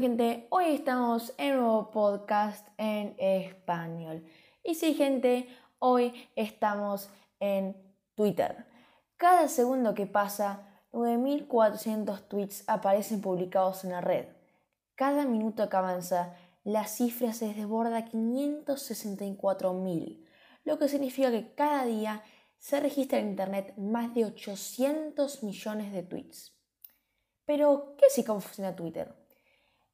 gente? Hoy estamos en un nuevo podcast en español. Y sí gente, hoy estamos en Twitter. Cada segundo que pasa, 9.400 tweets aparecen publicados en la red. Cada minuto que avanza, la cifra se desborda a 564.000, lo que significa que cada día se registra en Internet más de 800 millones de tweets. Pero, ¿qué y cómo funciona Twitter?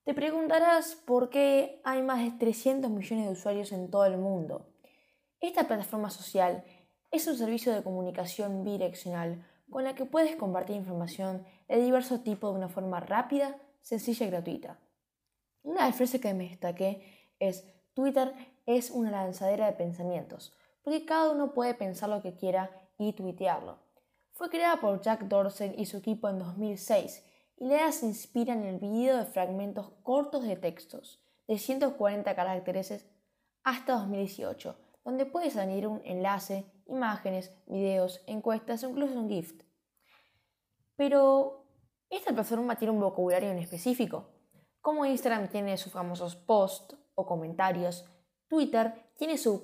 Te preguntarás por qué hay más de 300 millones de usuarios en todo el mundo. Esta plataforma social es un servicio de comunicación bidireccional con la que puedes compartir información de diversos tipos de una forma rápida, sencilla y gratuita. Una de las frases que me destaqué es Twitter es una lanzadera de pensamientos, porque cada uno puede pensar lo que quiera y tuitearlo. Fue creada por Jack Dorsey y su equipo en 2006 la se inspira en el video de fragmentos cortos de textos de 140 caracteres hasta 2018, donde puedes añadir un enlace, imágenes, videos, encuestas o incluso un gift. Pero, ¿esta plataforma tiene un vocabulario en específico? Como Instagram tiene sus famosos posts o comentarios, Twitter tiene su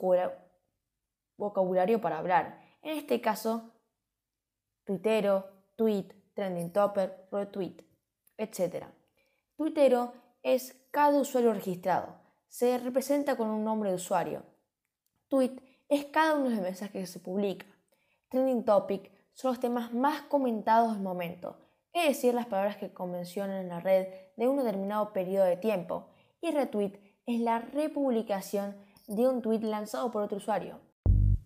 vocabulario para hablar. En este caso, tuitero, tweet, trending topper, retweet, etc. Twittero es cada usuario registrado. Se representa con un nombre de usuario. Tweet es cada uno de los mensajes que se publica. Trending topic son los temas más comentados del momento, es decir, las palabras que convencionan en la red de un determinado periodo de tiempo. Y retweet es la republicación de un tweet lanzado por otro usuario.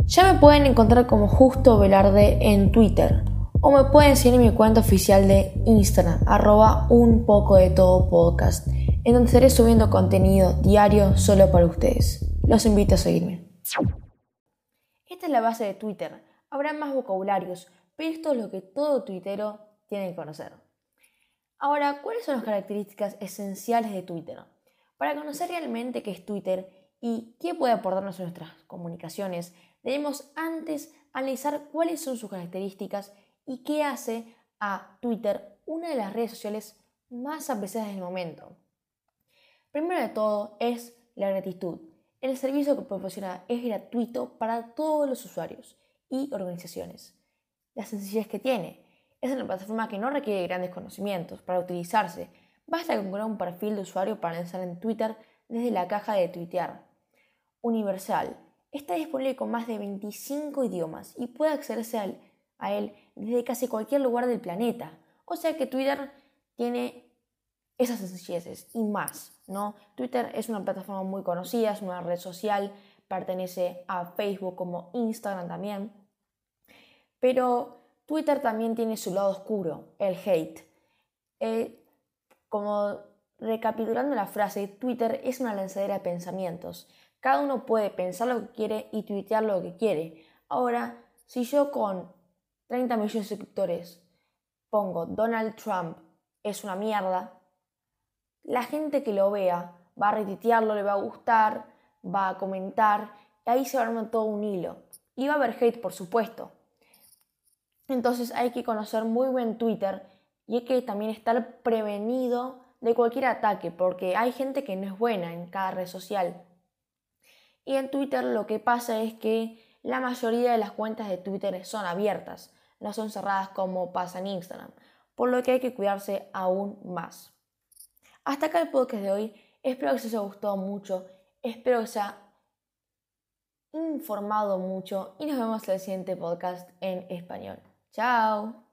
Ya me pueden encontrar como Justo Velarde en Twitter o me pueden seguir en mi cuenta oficial de Instagram, arroba un poco de todo podcast, en donde estaré subiendo contenido diario solo para ustedes. Los invito a seguirme. Esta es la base de Twitter. Habrá más vocabularios, pero esto es lo que todo tuitero tiene que conocer. Ahora, ¿cuáles son las características esenciales de Twitter? Para conocer realmente qué es Twitter y qué puede aportarnos en nuestras comunicaciones, debemos antes analizar cuáles son sus características y qué hace a Twitter una de las redes sociales más apreciadas del momento. Primero de todo es la gratitud. El servicio que proporciona es gratuito para todos los usuarios y organizaciones. La sencillez que tiene es una plataforma que no requiere grandes conocimientos para utilizarse. Basta con crear un perfil de usuario para lanzar en Twitter desde la caja de tuitear. Universal. Está disponible con más de 25 idiomas y puede accederse a él desde casi cualquier lugar del planeta. O sea que Twitter tiene esas sencilleces y más, ¿no? Twitter es una plataforma muy conocida, es una red social, pertenece a Facebook como Instagram también. Pero Twitter también tiene su lado oscuro, el hate. Eh, como recapitulando la frase, Twitter es una lanzadera de pensamientos. Cada uno puede pensar lo que quiere y tuitear lo que quiere. Ahora, si yo con 30 millones de suscriptores, pongo Donald Trump es una mierda, la gente que lo vea va a retitearlo, le va a gustar, va a comentar, y ahí se va a armar todo un hilo. Y va a haber hate, por supuesto. Entonces hay que conocer muy bien Twitter y hay que también estar prevenido de cualquier ataque, porque hay gente que no es buena en cada red social. Y en Twitter lo que pasa es que la mayoría de las cuentas de Twitter son abiertas no son cerradas como pasa en Instagram, por lo que hay que cuidarse aún más. Hasta acá el podcast de hoy. Espero que os haya gustado mucho. Espero que os haya informado mucho y nos vemos en el siguiente podcast en español. Chao.